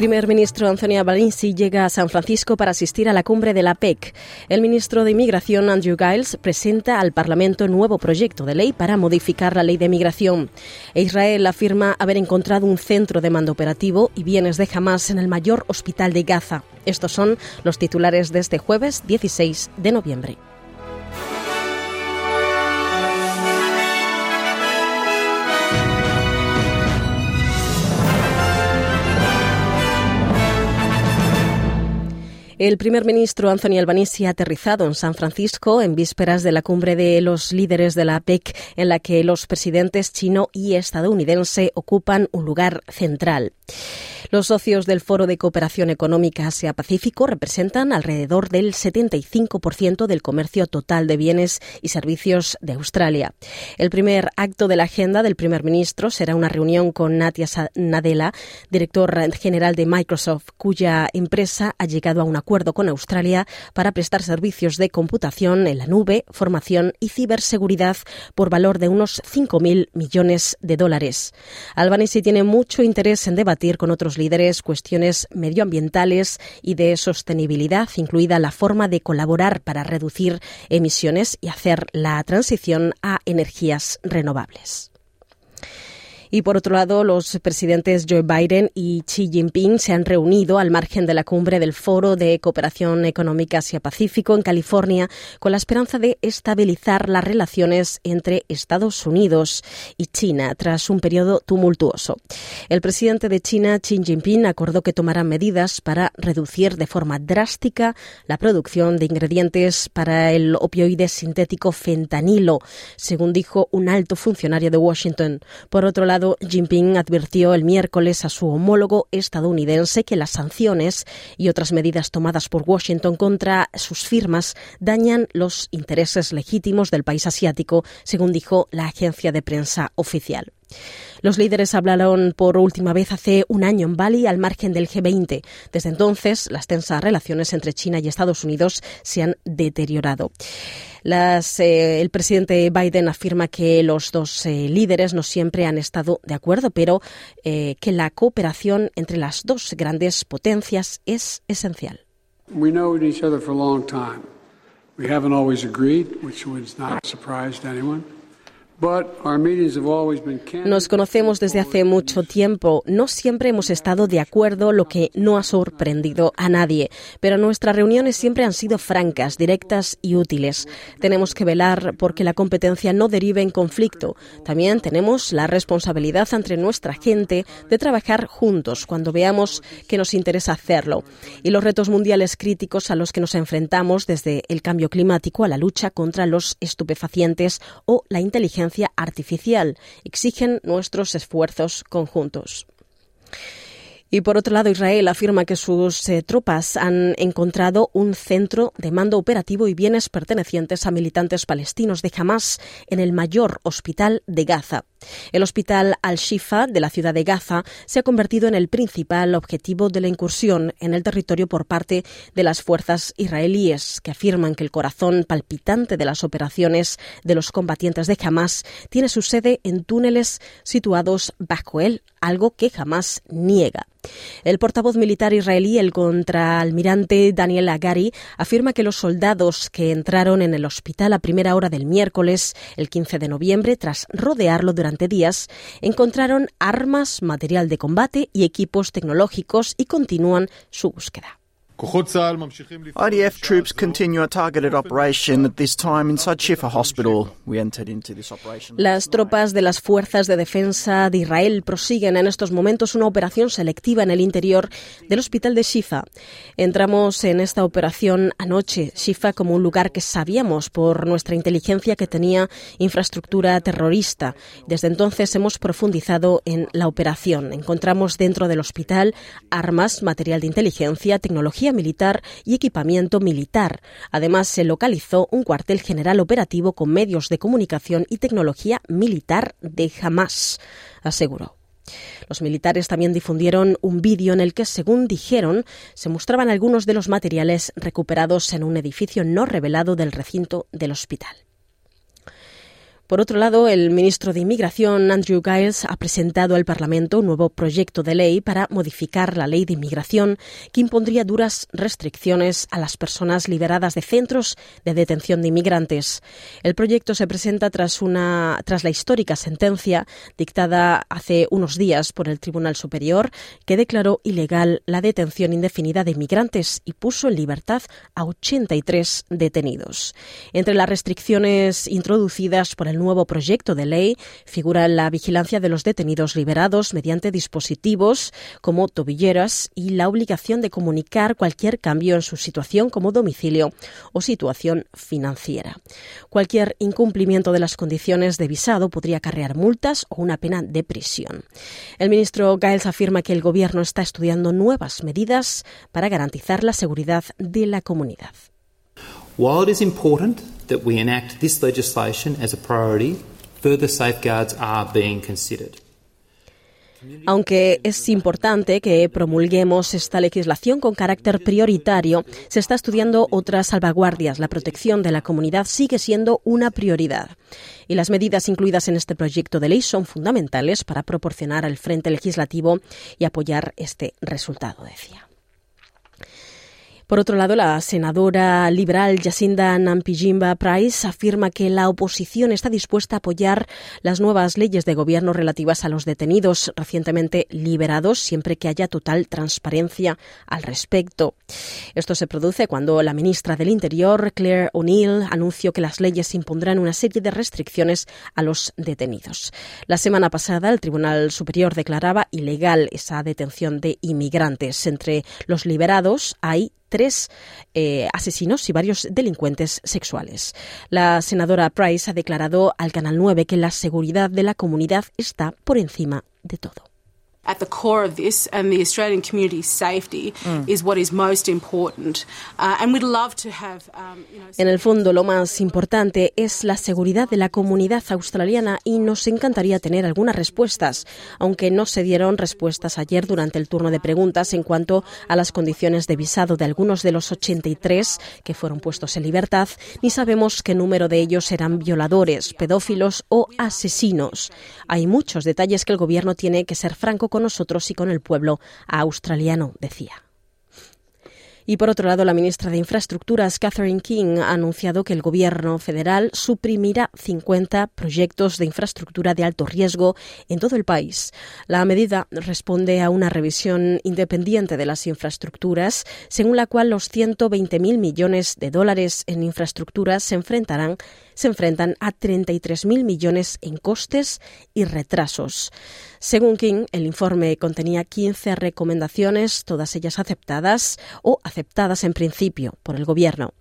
Primer ministro Anthony Albanese llega a San Francisco para asistir a la cumbre de la PEC. El ministro de Inmigración Andrew Giles presenta al Parlamento nuevo proyecto de ley para modificar la ley de migración. Israel afirma haber encontrado un centro de mando operativo y bienes de Hamas en el mayor hospital de Gaza. Estos son los titulares de este jueves 16 de noviembre. El primer ministro Anthony Albanese ha aterrizado en San Francisco en vísperas de la cumbre de los líderes de la APEC, en la que los presidentes chino y estadounidense ocupan un lugar central. Los socios del Foro de Cooperación Económica Asia-Pacífico representan alrededor del 75% del comercio total de bienes y servicios de Australia. El primer acto de la agenda del primer ministro será una reunión con Natia Nadella, director general de Microsoft, cuya empresa ha llegado a un acuerdo con Australia para prestar servicios de computación en la nube, formación y ciberseguridad por valor de unos 5.000 millones de dólares. Albanese tiene mucho interés en debatir con otros líderes cuestiones medioambientales y de sostenibilidad, incluida la forma de colaborar para reducir emisiones y hacer la transición a energías renovables. Y por otro lado, los presidentes Joe Biden y Xi Jinping se han reunido al margen de la cumbre del Foro de Cooperación Económica Asia-Pacífico en California con la esperanza de estabilizar las relaciones entre Estados Unidos y China tras un periodo tumultuoso. El presidente de China, Xi Jinping, acordó que tomará medidas para reducir de forma drástica la producción de ingredientes para el opioide sintético fentanilo, según dijo un alto funcionario de Washington. Por otro lado, Jinping advirtió el miércoles a su homólogo estadounidense que las sanciones y otras medidas tomadas por Washington contra sus firmas dañan los intereses legítimos del país asiático, según dijo la agencia de prensa oficial. Los líderes hablaron por última vez hace un año en Bali al margen del G20. Desde entonces, las tensas relaciones entre China y Estados Unidos se han deteriorado. Eh, el presidente Biden afirma que los dos eh, líderes no siempre han estado de acuerdo, pero eh, que la cooperación entre las dos grandes potencias es esencial. We know each other for a long time. We haven't always agreed, which was not a surprise anyone. Nos conocemos desde hace mucho tiempo. No siempre hemos estado de acuerdo, lo que no ha sorprendido a nadie. Pero nuestras reuniones siempre han sido francas, directas y útiles. Tenemos que velar porque la competencia no derive en conflicto. También tenemos la responsabilidad entre nuestra gente de trabajar juntos cuando veamos que nos interesa hacerlo. Y los retos mundiales críticos a los que nos enfrentamos, desde el cambio climático a la lucha contra los estupefacientes o la inteligencia artificial exigen nuestros esfuerzos conjuntos. Y por otro lado, Israel afirma que sus eh, tropas han encontrado un centro de mando operativo y bienes pertenecientes a militantes palestinos de Hamas en el mayor hospital de Gaza. El hospital Al-Shifa de la ciudad de Gaza se ha convertido en el principal objetivo de la incursión en el territorio por parte de las fuerzas israelíes, que afirman que el corazón palpitante de las operaciones de los combatientes de Hamas tiene su sede en túneles situados bajo él, algo que jamás niega. El portavoz militar israelí, el contraalmirante Daniel Agari, afirma que los soldados que entraron en el hospital a primera hora del miércoles, el 15 de noviembre, tras rodearlo durante días, encontraron armas, material de combate y equipos tecnológicos y continúan su búsqueda. IDF troops continue a targeted operation at this time inside Shifa Hospital. We entered into this operation. Las tropas de las fuerzas de defensa de Israel prosiguen en estos momentos una operación selectiva en el interior del hospital de Shifa. Entramos en esta operación anoche, Shifa como un lugar que sabíamos por nuestra inteligencia que tenía infraestructura terrorista. Desde entonces hemos profundizado en la operación. Encontramos dentro del hospital armas, material de inteligencia, tecnología militar y equipamiento militar. Además, se localizó un cuartel general operativo con medios de comunicación y tecnología militar de Hamas, aseguró. Los militares también difundieron un vídeo en el que, según dijeron, se mostraban algunos de los materiales recuperados en un edificio no revelado del recinto del hospital. Por otro lado, el ministro de Inmigración, Andrew Giles, ha presentado al Parlamento un nuevo proyecto de ley para modificar la ley de inmigración que impondría duras restricciones a las personas liberadas de centros de detención de inmigrantes. El proyecto se presenta tras, una, tras la histórica sentencia dictada hace unos días por el Tribunal Superior que declaró ilegal la detención indefinida de inmigrantes y puso en libertad a 83 detenidos. Entre las restricciones introducidas por el nuevo proyecto de ley figura la vigilancia de los detenidos liberados mediante dispositivos como tobilleras y la obligación de comunicar cualquier cambio en su situación como domicilio o situación financiera. Cualquier incumplimiento de las condiciones de visado podría acarrear multas o una pena de prisión. El ministro Giles afirma que el Gobierno está estudiando nuevas medidas para garantizar la seguridad de la comunidad. That we enact this legislation as a priority, further safeguards are being considered. Aunque es importante que promulguemos esta legislación con carácter prioritario, se está estudiando otras salvaguardias. La protección de la comunidad sigue siendo una prioridad. Y las medidas incluidas en este proyecto de ley son fundamentales para proporcionar al Frente Legislativo y apoyar este resultado, decía. Por otro lado, la senadora liberal Jacinda Nampijimba Price afirma que la oposición está dispuesta a apoyar las nuevas leyes de gobierno relativas a los detenidos recientemente liberados siempre que haya total transparencia al respecto. Esto se produce cuando la ministra del Interior, Claire O'Neill, anunció que las leyes impondrán una serie de restricciones a los detenidos. La semana pasada, el Tribunal Superior declaraba ilegal esa detención de inmigrantes. Entre los liberados hay tres eh, asesinos y varios delincuentes sexuales. La senadora Price ha declarado al Canal 9 que la seguridad de la comunidad está por encima de todo. At the core of this and the Australian community's safety mm. is what is most important. Uh, and we'd love to have, um, you know, en el fondo, lo más importante es la seguridad de la comunidad australiana y nos encantaría tener algunas respuestas, aunque no se dieron respuestas ayer durante el turno de preguntas en cuanto a las condiciones de visado de algunos de los 83 que fueron puestos en libertad, ni sabemos qué número de ellos eran violadores, pedófilos o asesinos. Hay muchos detalles que el gobierno tiene que ser franco con nosotros y con el pueblo australiano, decía. Y por otro lado, la ministra de Infraestructuras, Catherine King, ha anunciado que el Gobierno federal suprimirá 50 proyectos de infraestructura de alto riesgo en todo el país. La medida responde a una revisión independiente de las infraestructuras, según la cual los 120.000 millones de dólares en infraestructuras se enfrentarán se enfrentan a 33.000 millones en costes y retrasos. Según King, el informe contenía 15 recomendaciones, todas ellas aceptadas o aceptadas en principio por el Gobierno.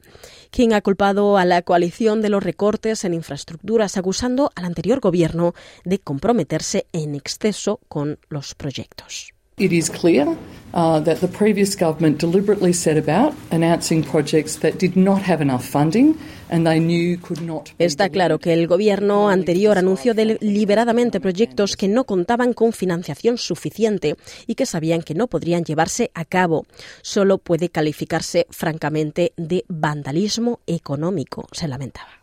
King ha culpado a la coalición de los recortes en infraestructuras, acusando al anterior Gobierno de comprometerse en exceso con los proyectos. It is clear uh, that the previous government deliberately set about announcing projects that did not have enough funding and they knew could not Está claro que el gobierno anterior anunció deliberadamente proyectos que no contaban con financiación suficiente y que sabían que no podrían llevarse a cabo. Solo puede calificarse francamente de vandalismo económico, se lamentaba.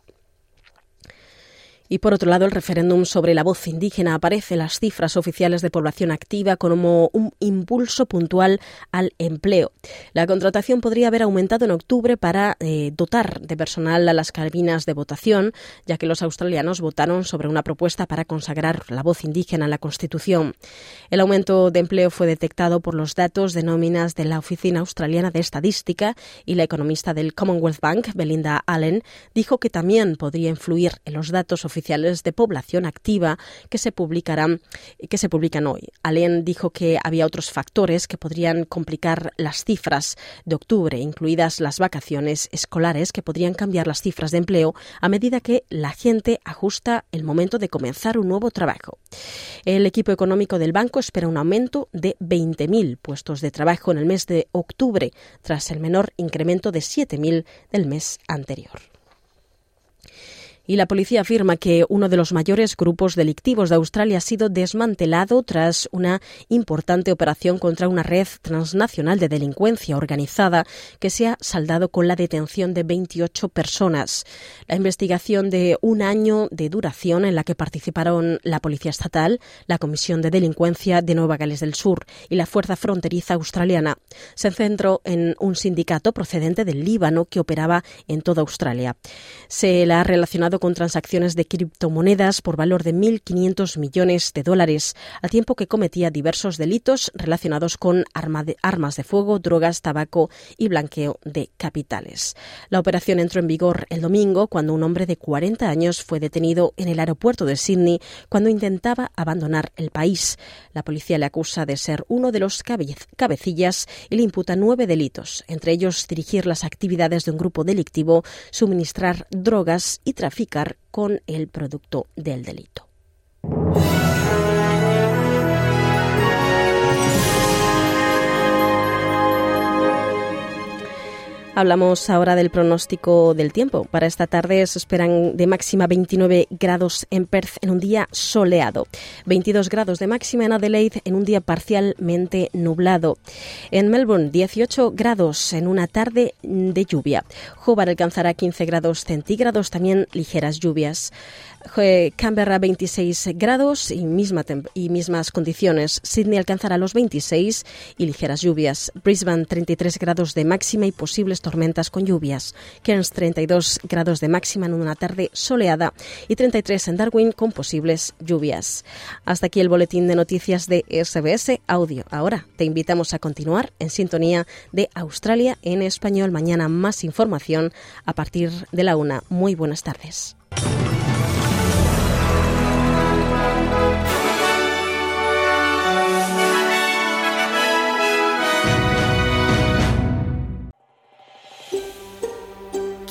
Y por otro lado, el referéndum sobre la voz indígena aparece en las cifras oficiales de población activa como un impulso puntual al empleo. La contratación podría haber aumentado en octubre para eh, dotar de personal a las cabinas de votación, ya que los australianos votaron sobre una propuesta para consagrar la voz indígena en la Constitución. El aumento de empleo fue detectado por los datos de nóminas de la Oficina Australiana de Estadística y la economista del Commonwealth Bank, Belinda Allen, dijo que también podría influir en los datos oficiales oficiales de población activa que se publicarán que se publican hoy. Allen dijo que había otros factores que podrían complicar las cifras de octubre, incluidas las vacaciones escolares que podrían cambiar las cifras de empleo a medida que la gente ajusta el momento de comenzar un nuevo trabajo. El equipo económico del banco espera un aumento de 20.000 puestos de trabajo en el mes de octubre, tras el menor incremento de 7.000 del mes anterior y la policía afirma que uno de los mayores grupos delictivos de Australia ha sido desmantelado tras una importante operación contra una red transnacional de delincuencia organizada que se ha saldado con la detención de 28 personas. La investigación de un año de duración en la que participaron la Policía Estatal, la Comisión de Delincuencia de Nueva Gales del Sur y la Fuerza Fronteriza Australiana se centró en un sindicato procedente del Líbano que operaba en toda Australia. Se la ha relacionado con transacciones de criptomonedas por valor de 1.500 millones de dólares, al tiempo que cometía diversos delitos relacionados con armas de fuego, drogas, tabaco y blanqueo de capitales. La operación entró en vigor el domingo cuando un hombre de 40 años fue detenido en el aeropuerto de Sydney cuando intentaba abandonar el país. La policía le acusa de ser uno de los cabecillas y le imputa nueve delitos, entre ellos dirigir las actividades de un grupo delictivo, suministrar drogas y con el producto del delito. Hablamos ahora del pronóstico del tiempo. Para esta tarde se esperan de máxima 29 grados en Perth en un día soleado, 22 grados de máxima en Adelaide en un día parcialmente nublado. En Melbourne 18 grados en una tarde de lluvia. Hobart alcanzará 15 grados centígrados, también ligeras lluvias. Canberra 26 grados y, misma y mismas condiciones. Sydney alcanzará los 26 y ligeras lluvias. Brisbane 33 grados de máxima y posibles tormentas con lluvias. Cairns 32 grados de máxima en una tarde soleada y 33 en Darwin con posibles lluvias. Hasta aquí el boletín de noticias de SBS Audio. Ahora te invitamos a continuar en sintonía de Australia en español. Mañana más información a partir de la una. Muy buenas tardes.